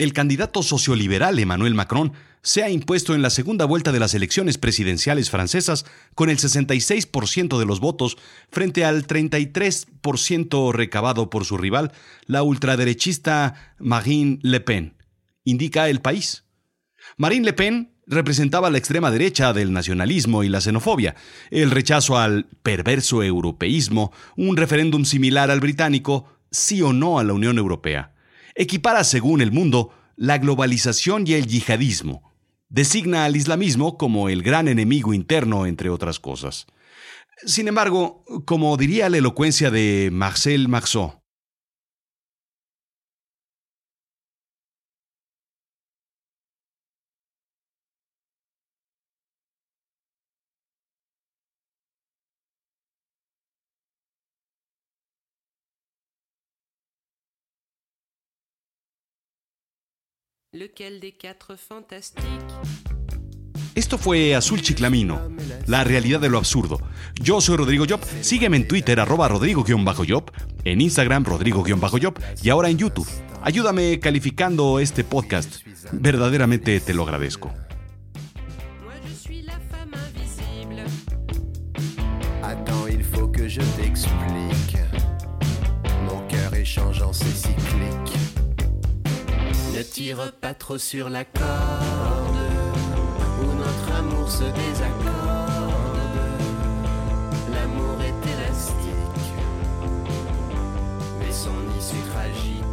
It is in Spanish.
el candidato socioliberal Emmanuel Macron se ha impuesto en la segunda vuelta de las elecciones presidenciales francesas con el 66% de los votos frente al 33% recabado por su rival, la ultraderechista Marine Le Pen, indica el país. Marine Le Pen representaba la extrema derecha del nacionalismo y la xenofobia, el rechazo al perverso europeísmo, un referéndum similar al británico, sí o no a la Unión Europea. Equipara, según el mundo, la globalización y el yihadismo. Designa al islamismo como el gran enemigo interno, entre otras cosas. Sin embargo, como diría la elocuencia de Marcel Marceau, Lequel de quatre fantastiques Esto fue Azul Chiclamino, la realidad de lo absurdo. Yo soy Rodrigo Job, sígueme en Twitter arroba rodrigo-job, en Instagram rodrigo-job y ahora en YouTube. Ayúdame calificando este podcast, verdaderamente te lo agradezco. Attends, il faut que je t'explique. Ne tire pas trop sur la corde où notre amour se désaccorde. L'amour est élastique, mais son issue tragique.